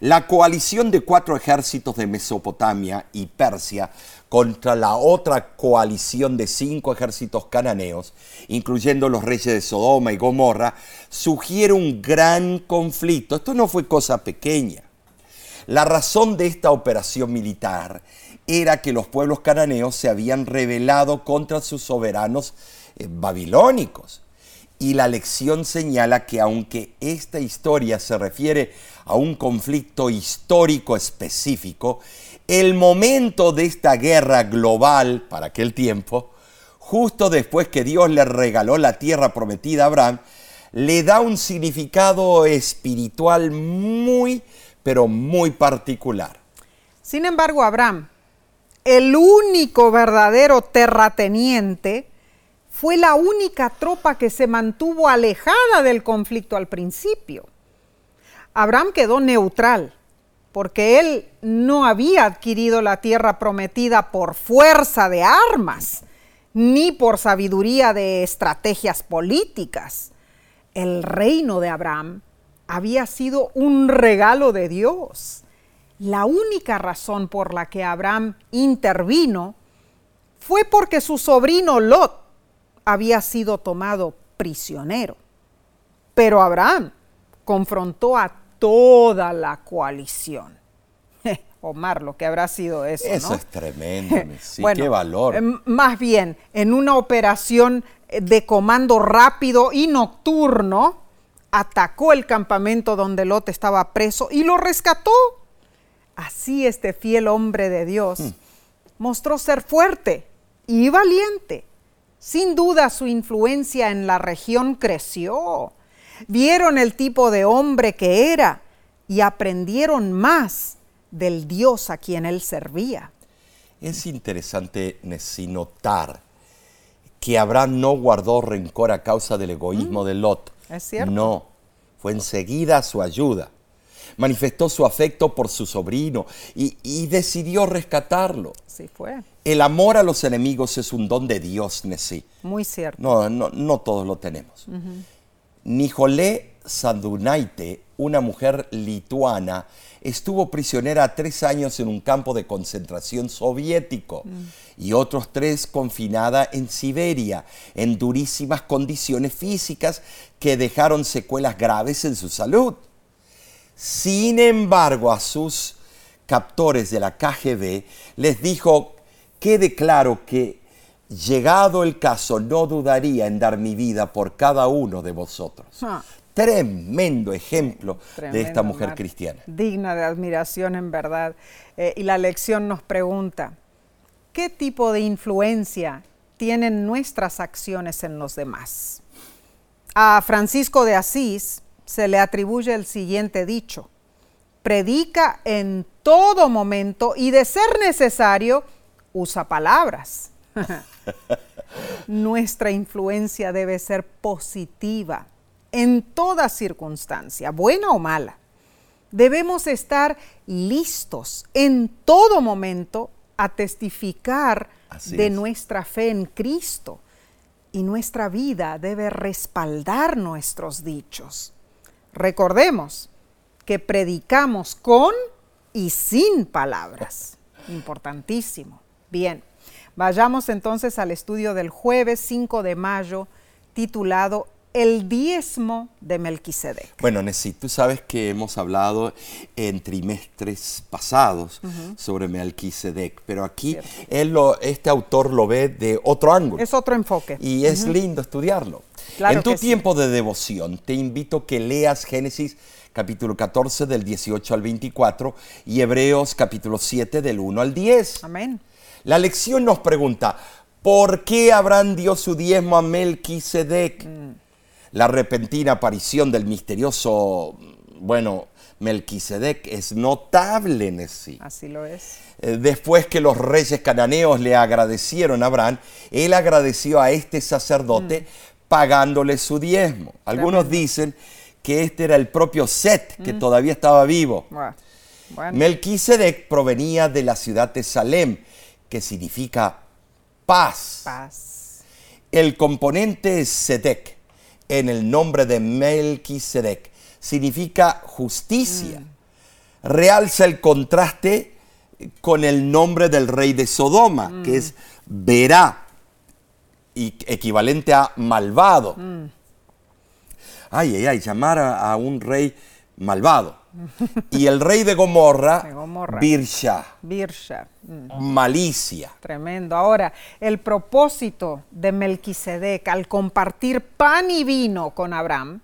La coalición de cuatro ejércitos de Mesopotamia y Persia contra la otra coalición de cinco ejércitos cananeos, incluyendo los reyes de Sodoma y Gomorra, sugiere un gran conflicto. Esto no fue cosa pequeña. La razón de esta operación militar era que los pueblos cananeos se habían rebelado contra sus soberanos eh, babilónicos. Y la lección señala que aunque esta historia se refiere a un conflicto histórico específico, el momento de esta guerra global para aquel tiempo, justo después que Dios le regaló la tierra prometida a Abraham, le da un significado espiritual muy, pero muy particular. Sin embargo, Abraham el único verdadero terrateniente, fue la única tropa que se mantuvo alejada del conflicto al principio. Abraham quedó neutral, porque él no había adquirido la tierra prometida por fuerza de armas, ni por sabiduría de estrategias políticas. El reino de Abraham había sido un regalo de Dios la única razón por la que Abraham intervino fue porque su sobrino Lot había sido tomado prisionero. Pero Abraham confrontó a toda la coalición. Omar, lo que habrá sido eso. Eso es tremendo, sí, qué valor. Em, más bien, en una operación de comando rápido y nocturno, atacó el campamento donde Lot estaba preso y lo rescató. Así este fiel hombre de Dios hmm. mostró ser fuerte y valiente. Sin duda su influencia en la región creció. Vieron el tipo de hombre que era y aprendieron más del Dios a quien él servía. Es interesante notar que Abraham no guardó rencor a causa del egoísmo mm. de Lot. Es cierto. No, fue enseguida a su ayuda manifestó su afecto por su sobrino y, decidió rescatarlo. Sí fue. El amor a los enemigos es un don de Dios, Nesí. Muy cierto. No, no, no todos lo tenemos. Nijolé Sandunaite, una mujer lituana, estuvo prisionera tres años en un campo de concentración soviético mm. y otros tres confinada en Siberia, en durísimas condiciones físicas que dejaron secuelas graves en su salud. Sin embargo, a sus captores de la KGB les dijo, quede claro que llegado el caso no dudaría en dar mi vida por cada uno de vosotros. Ah. Tremendo ejemplo de esta mujer cristiana. Digna de admiración en verdad. Eh, y la lección nos pregunta, ¿qué tipo de influencia tienen nuestras acciones en los demás? A Francisco de Asís se le atribuye el siguiente dicho. Predica en todo momento y de ser necesario, usa palabras. Nuestra influencia debe ser positiva en toda circunstancia, buena o mala. Debemos estar listos en todo momento a testificar de nuestra fe en Cristo y nuestra vida debe respaldar nuestros dichos. Recordemos que predicamos con y sin palabras. Importantísimo. Bien, vayamos entonces al estudio del jueves 5 de mayo titulado el diezmo de Melquisedec. Bueno, Nessie, tú sabes que hemos hablado en trimestres pasados sobre Melquisedec, pero aquí él este autor lo ve de otro ángulo. Es otro enfoque. Y es lindo estudiarlo. En tu tiempo de devoción, te invito a que leas Génesis capítulo 14 del 18 al 24 y Hebreos capítulo 7 del 1 al 10. Amén. La lección nos pregunta, ¿por qué Abraham dio su diezmo a Melquisedec? Mm la repentina aparición del misterioso, bueno, Melquisedec es notable en sí. Así lo es. Eh, después que los reyes cananeos le agradecieron a Abraham, él agradeció a este sacerdote mm. Pagándole su diezmo. Algunos dicen que este era el propio Set, que mm. todavía estaba vivo. Melquisedec provenía de la ciudad de Salem, que significa paz. Paz. El componente Sedek en el nombre de Melquisedec. Significa justicia. Mm. Realza el contraste con el nombre del rey de Sodoma, mm. que es Verá, y equivalente a malvado. Mm. Ay, ay, ay, llamar a un rey malvado. Y el rey de Gomorra, Birsha. Birsha. Mm. Malicia. Tremendo. Ahora, el propósito de Melquisedec al compartir pan y vino con Abraham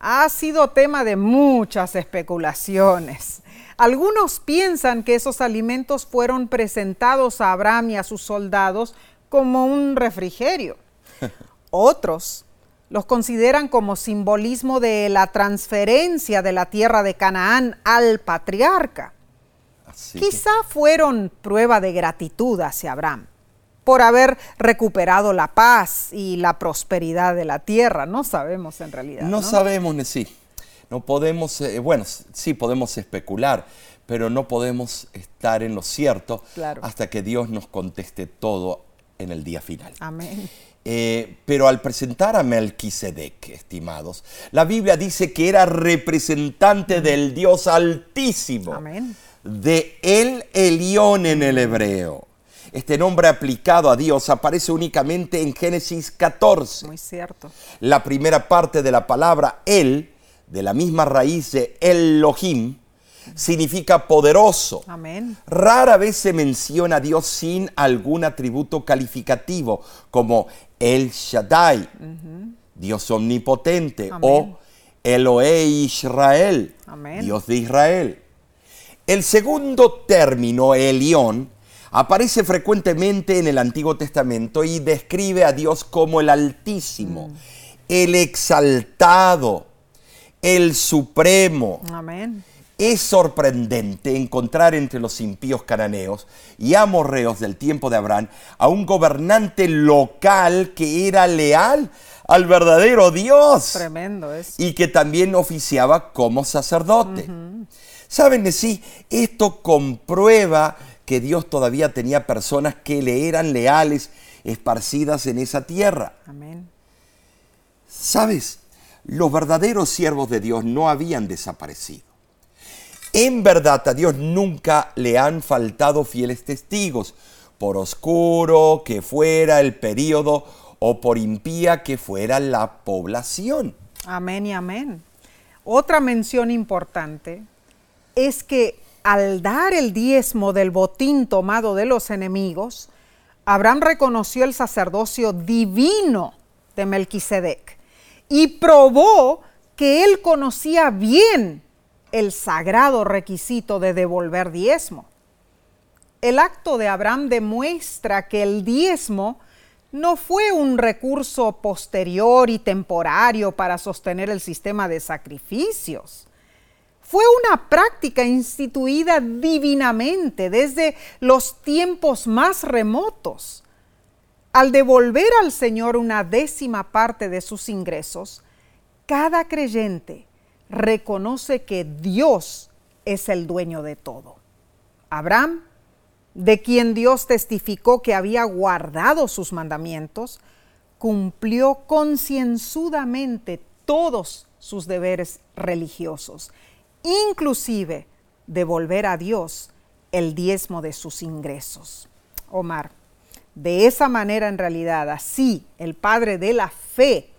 ha sido tema de muchas especulaciones. Algunos piensan que esos alimentos fueron presentados a Abraham y a sus soldados como un refrigerio. Otros los consideran como simbolismo de la transferencia de la tierra de Canaán al patriarca. Quizá fueron prueba de gratitud hacia Abraham por haber recuperado la paz y la prosperidad de la tierra. No sabemos en realidad. No, sabemos, sí. No podemos, eh, bueno, sí podemos especular, pero no podemos estar en lo cierto hasta que Dios nos conteste todo en el día final. Amén. Eh, pero al presentar a Melquisedec, estimados, la Biblia dice que era representante del Dios Altísimo, de El Elión en el hebreo. Este nombre aplicado a Dios aparece únicamente en Génesis 14. Muy cierto. La primera parte de la palabra El, de la misma raíz de Elohim, significa poderoso. Amén. Rara vez se menciona a Dios sin algún atributo calificativo, como El Shaddai, Dios omnipotente, o Elohe Israel, Dios de Israel. El segundo término, Elión, aparece frecuentemente en el Antiguo Testamento y describe a Dios como el Altísimo, mm. el Exaltado, el Supremo. Amén. Es sorprendente encontrar entre los impíos cananeos y amorreos del tiempo de Abraham a un gobernante local que era leal al verdadero Dios. Tremendo es. Y que también oficiaba como sacerdote. ¿Saben sí? Esto comprueba que Dios todavía tenía personas que le eran leales, esparcidas en esa tierra. Amén. ¿Sabes? Los verdaderos siervos de Dios no habían desaparecido. En verdad a Dios nunca le han faltado fieles testigos, por oscuro que fuera el periodo o por impía que fuera la población. Amén y amén. Otra mención importante es que al dar el diezmo del botín tomado de los enemigos, Abraham reconoció el sacerdocio divino de Melquisedec y probó que él conocía bien el sagrado requisito de devolver diezmo. El acto de Abraham demuestra que el diezmo no fue un recurso posterior y temporario para sostener el sistema de sacrificios. Fue una práctica instituida divinamente desde los tiempos más remotos. Al devolver al Señor una décima parte de sus ingresos, cada creyente reconoce que Dios es el dueño de todo. Abraham, de quien Dios testificó que había guardado sus mandamientos, cumplió concienzudamente todos sus deberes religiosos, inclusive devolver a Dios el diezmo de sus ingresos. Omar, de esa manera en realidad, así el Padre de la Fe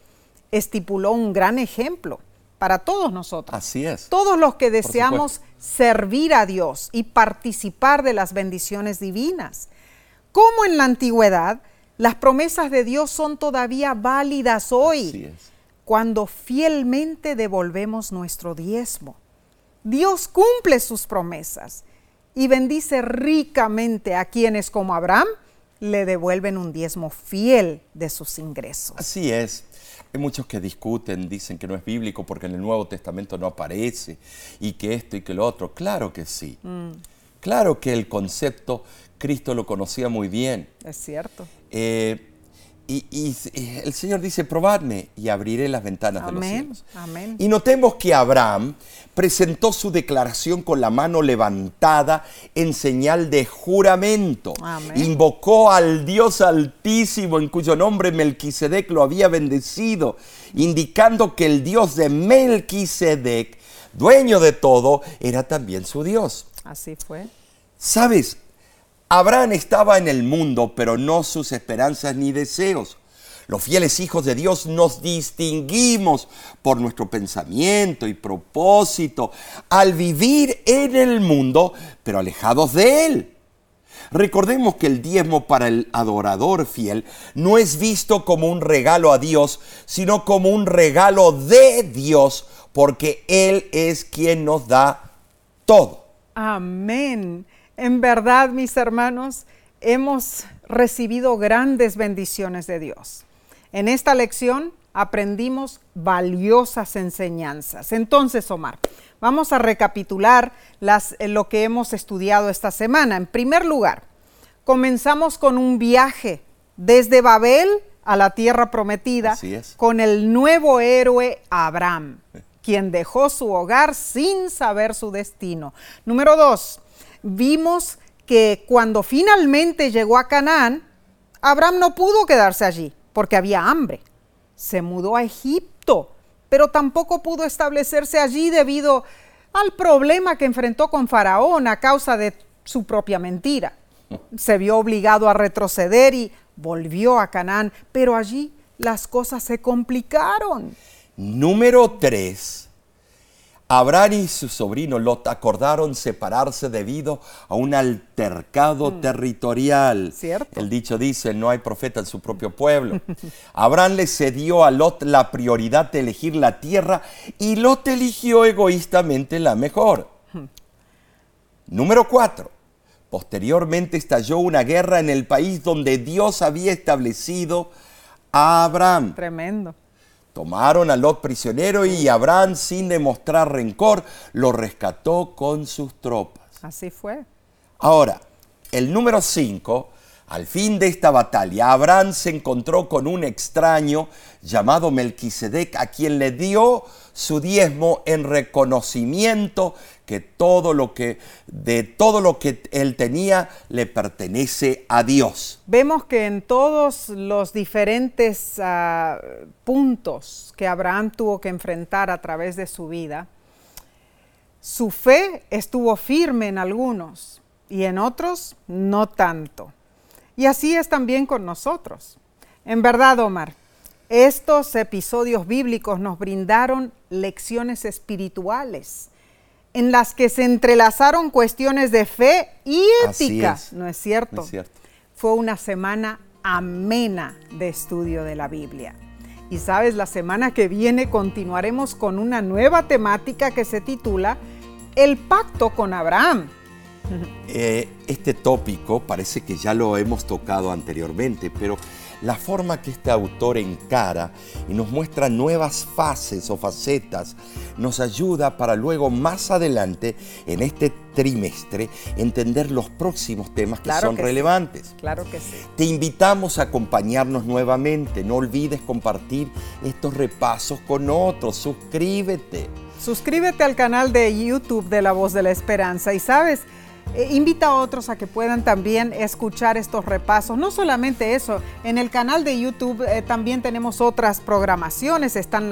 estipuló un gran ejemplo para todos nosotros. Así es. Todos los que deseamos servir a Dios y participar de las bendiciones divinas. Como en la antigüedad, las promesas de Dios son todavía válidas hoy. Así es. Cuando fielmente devolvemos nuestro diezmo. Dios cumple sus promesas y bendice ricamente a quienes como Abraham le devuelven un diezmo fiel de sus ingresos. Así es. Hay muchos que discuten, dicen que no es bíblico porque en el Nuevo Testamento no aparece y que esto y que lo otro. Claro que sí. Mm. Claro que el concepto Cristo lo conocía muy bien. Es cierto. Eh, y, y, el Señor dice, probadme y abriré las ventanas amén, de los cielos. Amén. Y notemos que Abraham presentó su declaración con la mano levantada en señal de juramento. Amén. Invocó al Dios Altísimo en cuyo nombre Melquisedec lo había bendecido, indicando que el Dios de Melquisedec, dueño de todo, era también su Dios. Así fue. ¿Sabes? Abraham estaba en el mundo, pero no sus esperanzas ni deseos. Los fieles hijos de Dios nos distinguimos por nuestro pensamiento y propósito al vivir en el mundo, pero alejados de Él. Recordemos que el diezmo para el adorador fiel no es visto como un regalo a Dios, sino como un regalo de Dios, porque Él es quien nos da todo. Amén. En verdad, mis hermanos, hemos recibido grandes bendiciones de Dios. En esta lección aprendimos valiosas enseñanzas. Entonces, Omar, vamos a recapitular las, eh, lo que hemos estudiado esta semana. En primer lugar, comenzamos con un viaje desde Babel a la tierra prometida con el nuevo héroe Abraham, quien dejó su hogar sin saber su destino. Número dos, vimos que cuando finalmente llegó a Canaán, Abraham no pudo quedarse allí porque había hambre. Se mudó a Egipto, pero tampoco pudo establecerse allí debido al problema que enfrentó con Faraón a causa de su propia mentira. Se vio obligado a retroceder y volvió a Canaán, pero allí las cosas se complicaron. Número 3 Abraham y su sobrino Lot acordaron separarse debido a un altercado territorial. ¿Cierto? El dicho dice, no hay profeta en su propio pueblo. Abraham le cedió a Lot la prioridad de elegir la tierra y Lot eligió egoístamente la mejor. Número 4. Posteriormente estalló una guerra en el país donde Dios había establecido a Abraham. Tremendo. Tomaron a Lot prisionero y Abraham, sin demostrar rencor, lo rescató con sus tropas. Así fue. Ahora, el número 5, al fin de esta batalla, Abraham se encontró con un extraño llamado Melquisedec, a quien le dio su diezmo en reconocimiento que todo lo que de todo lo que él tenía le pertenece a Dios. Vemos que en todos los diferentes uh, puntos que Abraham tuvo que enfrentar a través de su vida, su fe estuvo firme en algunos y en otros no tanto. Y así es también con nosotros. En verdad, Omar, estos episodios bíblicos nos brindaron lecciones espirituales en las que se entrelazaron cuestiones de fe y ética. Es. ¿No es cierto? es cierto? Fue una semana amena de estudio de la Biblia. Y sabes, la semana que viene continuaremos con una nueva temática que se titula El pacto con Abraham. Eh, este tópico parece que ya lo hemos tocado anteriormente, pero la forma que este autor encara y nos muestra nuevas fases o facetas nos ayuda para luego más adelante en este trimestre entender los próximos temas que claro son que relevantes. Sí. Claro que sí. Te invitamos a acompañarnos nuevamente. No olvides compartir estos repasos con otros. Suscríbete. Suscríbete al canal de YouTube de La Voz de la Esperanza y sabes, eh, invita a otros a que puedan también escuchar estos repasos. No solamente eso, en el canal de YouTube eh, también tenemos otras programaciones. Están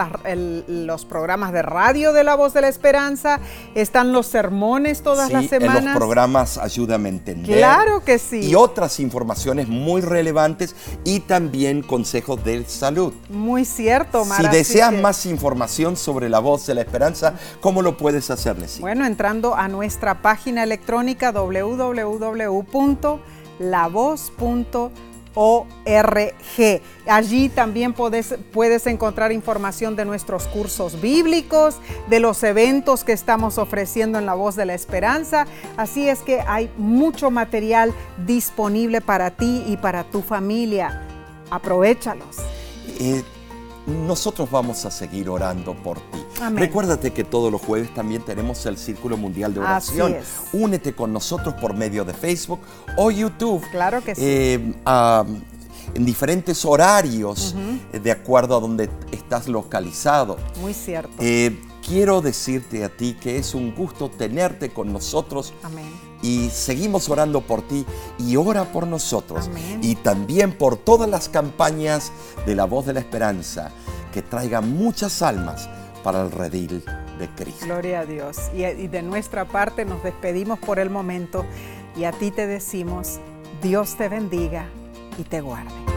los programas de radio de La Voz de la Esperanza, están los sermones todas las semanas. En los programas Ayúdame a entender. Claro que sí. Y otras informaciones muy relevantes y también consejos de salud. Muy cierto, Mara. Si deseas más información sobre La Voz de la Esperanza, ¿cómo lo puedes hacer, Bueno, entrando a nuestra página electrónica www.lavoz.org. Allí también puedes, puedes encontrar información de nuestros cursos bíblicos, de los eventos que estamos ofreciendo en La Voz de la Esperanza. Así es que hay mucho material disponible para ti y para tu familia. Aprovechalos. Nosotros vamos a seguir orando por ti. Recuérdate que todos los jueves también tenemos el Círculo Mundial de Oración. Únete con nosotros por medio de Facebook o YouTube. Claro que sí. Eh, en diferentes horarios, eh, de acuerdo a donde estás localizado. Muy cierto. Eh, quiero decirte a ti que es un gusto tenerte con nosotros. Amén. Y seguimos orando por ti y ora por nosotros. Amén. Y también por todas las campañas de la voz de la esperanza que traigan muchas almas para el redil de Cristo. Gloria a Dios. Y, y de nuestra parte nos despedimos por el momento y a ti te decimos, Dios te bendiga y te guarde.